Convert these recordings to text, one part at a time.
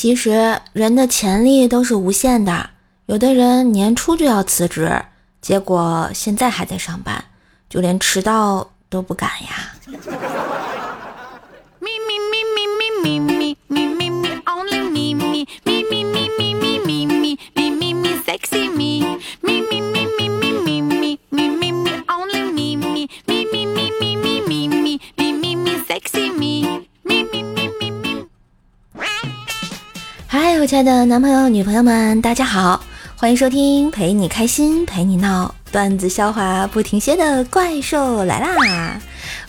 其实人的潜力都是无限的，有的人年初就要辞职，结果现在还在上班，就连迟到都不敢呀。亲爱的男朋友、女朋友们，大家好，欢迎收听陪你开心、陪你闹、段子笑话不停歇的怪兽来啦！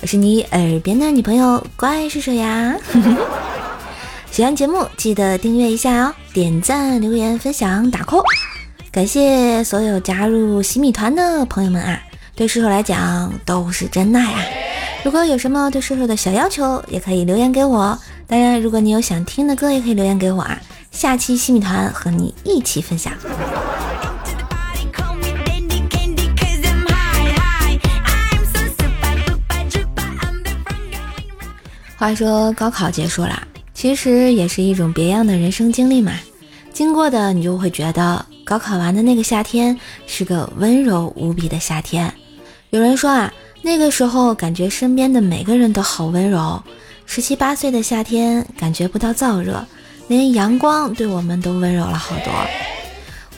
我是你耳边的女朋友怪兽兽呀。喜欢节目记得订阅一下哦，点赞、留言、分享、打 call。感谢所有加入洗米团的朋友们啊，对叔叔来讲都是真爱啊！如果有什么对叔叔的小要求，也可以留言给我。当然，如果你有想听的歌，也可以留言给我啊。下期新米团和你一起分享。话说高考结束了，其实也是一种别样的人生经历嘛。经过的你就会觉得，高考完的那个夏天是个温柔无比的夏天。有人说啊，那个时候感觉身边的每个人都好温柔。十七八岁的夏天，感觉不到燥热。连阳光对我们都温柔了好多。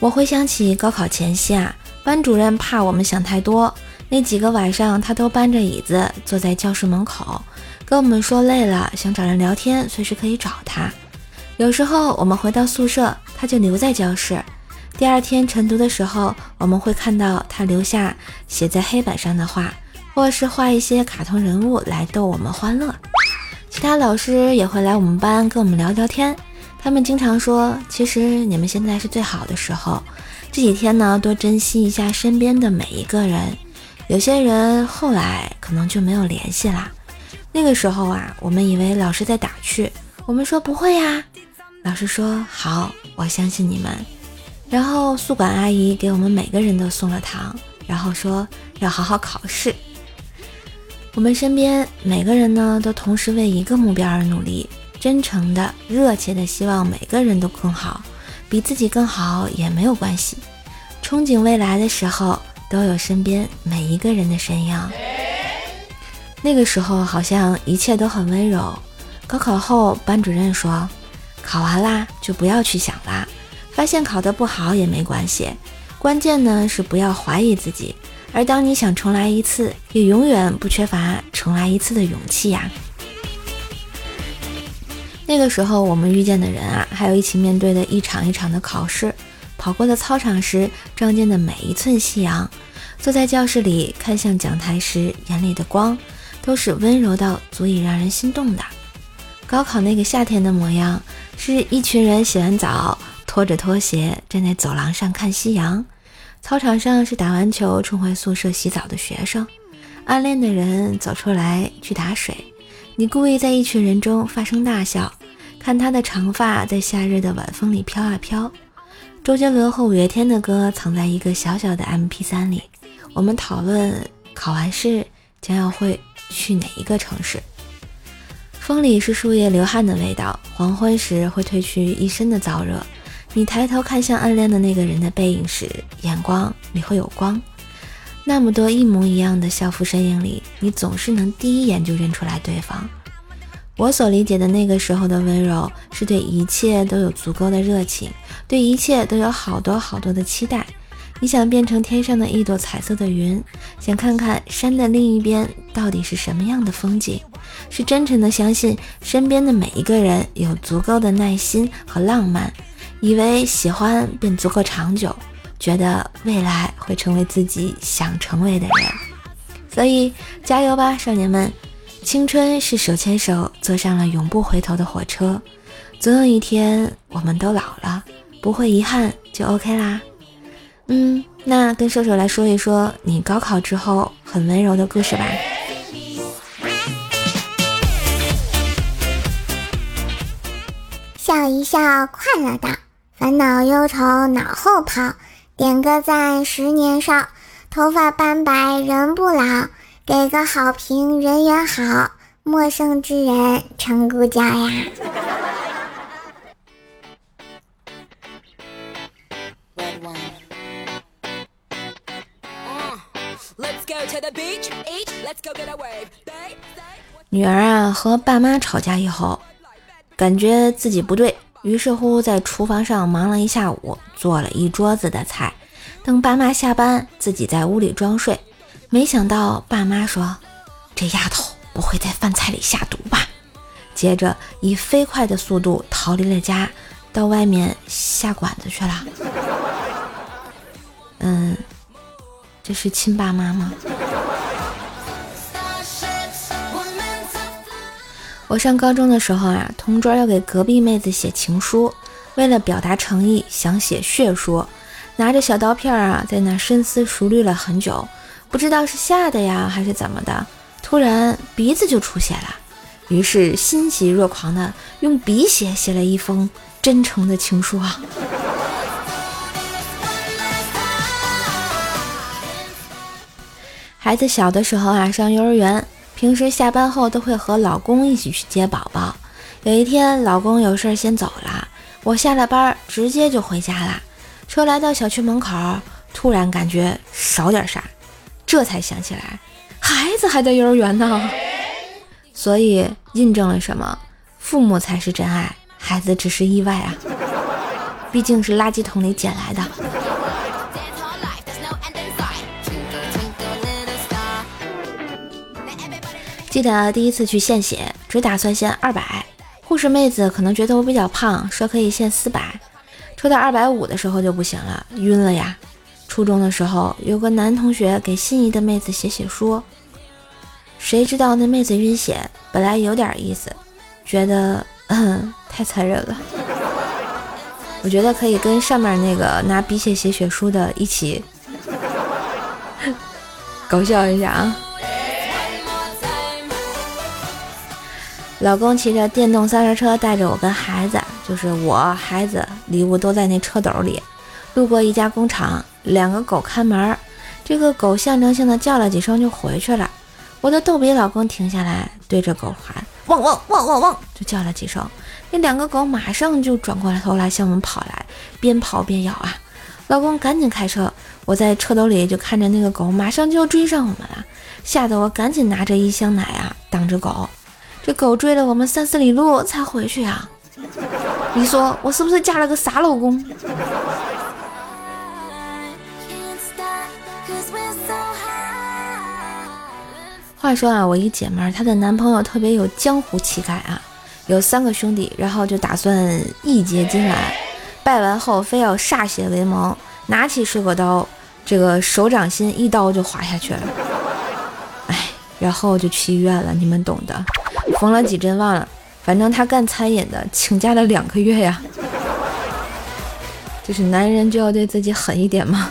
我回想起高考前夕啊，班主任怕我们想太多，那几个晚上他都搬着椅子坐在教室门口，跟我们说累了想找人聊天，随时可以找他。有时候我们回到宿舍，他就留在教室。第二天晨读的时候，我们会看到他留下写在黑板上的话，或是画一些卡通人物来逗我们欢乐。其他老师也会来我们班跟我们聊聊天。他们经常说，其实你们现在是最好的时候，这几天呢，多珍惜一下身边的每一个人。有些人后来可能就没有联系啦。那个时候啊，我们以为老师在打趣，我们说不会呀。老师说好，我相信你们。然后宿管阿姨给我们每个人都送了糖，然后说要好好考试。我们身边每个人呢，都同时为一个目标而努力。真诚的、热切的希望每个人都更好，比自己更好也没有关系。憧憬未来的时候，都有身边每一个人的身影。那个时候好像一切都很温柔。高考后，班主任说：“考完啦，就不要去想啦。发现考得不好也没关系，关键呢是不要怀疑自己。而当你想重来一次，也永远不缺乏重来一次的勇气呀。”那个时候，我们遇见的人啊，还有一起面对的一场一场的考试，跑过的操场时撞见的每一寸夕阳，坐在教室里看向讲台时眼里的光，都是温柔到足以让人心动的。高考那个夏天的模样，是一群人洗完澡，拖着拖鞋站在走廊上看夕阳；操场上是打完球冲回宿舍洗澡的学生，暗恋的人走出来去打水。你故意在一群人中发声大笑，看他的长发在夏日的晚风里飘啊飘。周杰伦和五月天的歌藏在一个小小的 MP3 里。我们讨论考完试将要会去哪一个城市。风里是树叶流汗的味道，黄昏时会褪去一身的燥热。你抬头看向暗恋的那个人的背影时，眼光里会有光。那么多一模一样的校服身影里，你总是能第一眼就认出来对方。我所理解的那个时候的温柔，是对一切都有足够的热情，对一切都有好多好多的期待。你想变成天上的一朵彩色的云，想看看山的另一边到底是什么样的风景，是真诚的相信身边的每一个人有足够的耐心和浪漫，以为喜欢便足够长久。觉得未来会成为自己想成为的人，所以加油吧，少年们！青春是手牵手坐上了永不回头的火车，总有一天我们都老了，不会遗憾就 OK 啦。嗯，那跟射手来说一说你高考之后很温柔的故事吧。笑一笑，快乐的，烦恼忧愁脑后跑。点个赞十年少头发斑白人不老给个好评人缘好陌生之人成故交呀。女儿啊和爸妈吵架以后感觉自己不对。于是乎在厨房上忙了一下午，做了一桌子的菜。等爸妈下班，自己在屋里装睡，没想到爸妈说：“这丫头不会在饭菜里下毒吧？”接着以飞快的速度逃离了家，到外面下馆子去了。嗯，这是亲爸妈吗？我上高中的时候啊，同桌要给隔壁妹子写情书，为了表达诚意，想写血书，拿着小刀片啊，在那深思熟虑了很久，不知道是吓的呀，还是怎么的，突然鼻子就出血了，于是欣喜若狂的用笔写写了一封真诚的情书啊。孩子小的时候啊，上幼儿园。平时下班后都会和老公一起去接宝宝。有一天，老公有事先走了，我下了班直接就回家了。车来到小区门口，突然感觉少点啥，这才想起来，孩子还在幼儿园呢。所以印证了什么？父母才是真爱，孩子只是意外啊！毕竟是垃圾桶里捡来的。记得第一次去献血，只打算献二百。护士妹子可能觉得我比较胖，说可以献四百。抽到二百五的时候就不行了，晕了呀。初中的时候，有个男同学给心仪的妹子写血书，谁知道那妹子晕血，本来有点意思，觉得嗯 太残忍了。我觉得可以跟上面那个拿鼻血写血书的一起 搞笑一下啊。老公骑着电动三轮车带着我跟孩子，就是我孩子礼物都在那车斗里。路过一家工厂，两个狗看门，这个狗象征性的叫了几声就回去了。我的逗比老公停下来，对着狗喊汪汪汪汪汪，就叫了几声。那两个狗马上就转过来头来向我们跑来，边跑边咬啊。老公赶紧开车，我在车斗里就看着那个狗马上就要追上我们了，吓得我赶紧拿着一箱奶啊挡着狗。这狗追了我们三四里路才回去呀！你说我是不是嫁了个傻老公？话说啊，我一姐们儿，她的男朋友特别有江湖气概啊，有三个兄弟，然后就打算义结金兰，拜完后非要歃血为盟，拿起水果刀，这个手掌心一刀就划下去了。哎，然后就去医院了，你们懂的。缝了几针忘了，反正他干餐饮的，请假了两个月呀。就是男人就要对自己狠一点吗？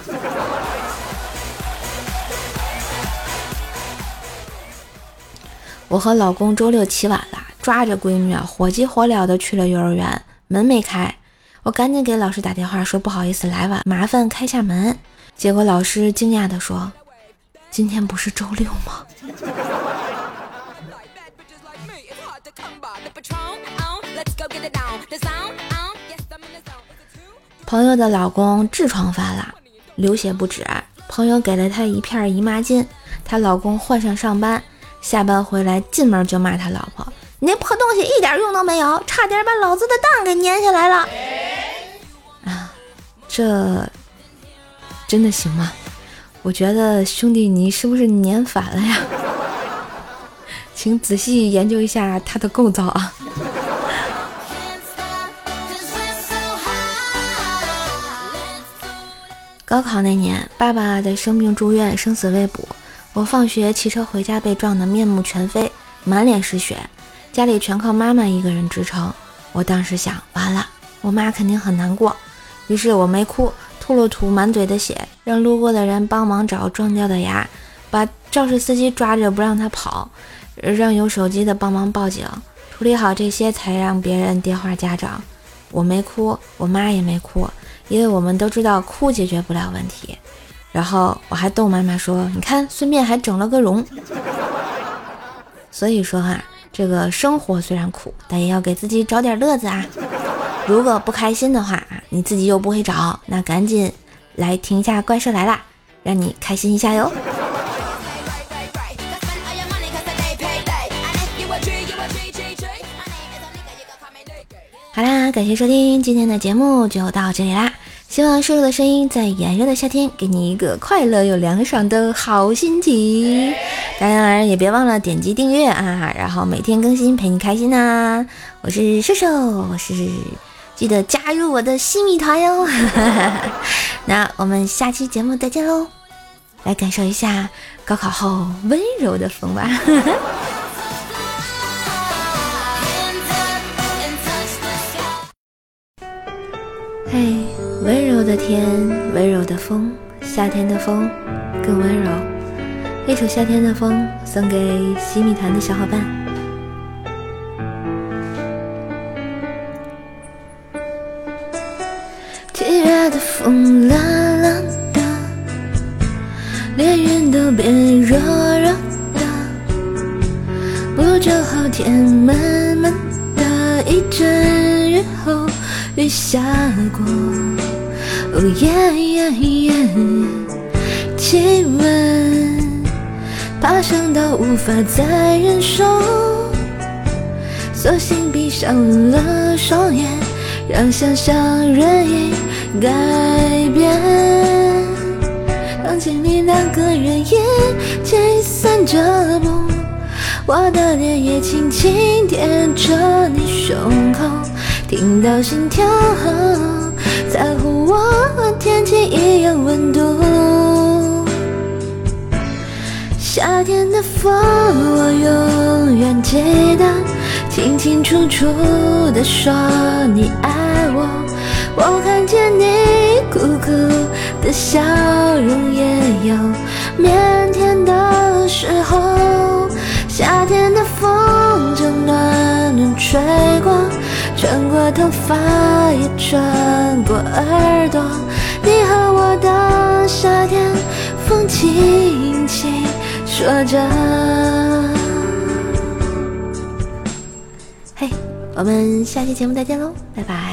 我和老公周六起晚了，抓着闺女啊，火急火燎的去了幼儿园，门没开，我赶紧给老师打电话说不好意思来晚，麻烦开下门。结果老师惊讶的说：“今天不是周六吗？”朋友的老公痔疮犯了，流血不止。朋友给了她一片姨妈巾，她老公换上上班，下班回来进门就骂他老婆：“你那破东西一点用都没有，差点把老子的蛋给粘下来了。”啊，这真的行吗？我觉得兄弟你是不是粘反了呀？请仔细研究一下它的构造啊。高考那年，爸爸在生病住院，生死未卜。我放学骑车回家，被撞得面目全非，满脸是血，家里全靠妈妈一个人支撑。我当时想，完了，我妈肯定很难过。于是我没哭，吐了吐满嘴的血，让路过的人帮忙找撞掉的牙，把肇事司机抓着不让他跑，让有手机的帮忙报警，处理好这些才让别人电话家长。我没哭，我妈也没哭。因为我们都知道哭解决不了问题，然后我还逗妈妈说：“你看，顺便还整了个容。”所以说哈，这个生活虽然苦，但也要给自己找点乐子啊。如果不开心的话，你自己又不会找，那赶紧来听一下《怪兽来啦》，让你开心一下哟。好啦，感谢收听今天的节目，就到这里啦。希望瘦瘦的声音在炎热的夏天给你一个快乐又凉爽的好心情。当然也别忘了点击订阅啊，然后每天更新陪你开心呐。我是瘦瘦，我是记得加入我的西米团哟。那我们下期节目再见喽，来感受一下高考后温柔的风吧。嘿，温柔的天，温柔的风，夏天的风更温柔。一首《夏天的风》送给西米团的小伙伴。七月的风辣辣的，连云都变热热的，不久后天闷下过，哦耶耶耶，气温爬升到无法再忍受，索性闭上了双眼，让想象任意改变。当经历两个人一起散着步，我的脸也轻轻贴着你胸口。听到心跳，在乎我和天气一样温度。夏天的风，我永远记得，清清楚楚的说你爱我。我看见你苦苦的笑容，也有腼腆的我头发，也穿过耳朵。你和我的夏天，风轻轻说着。嘿，我们下期节目再见喽，拜拜。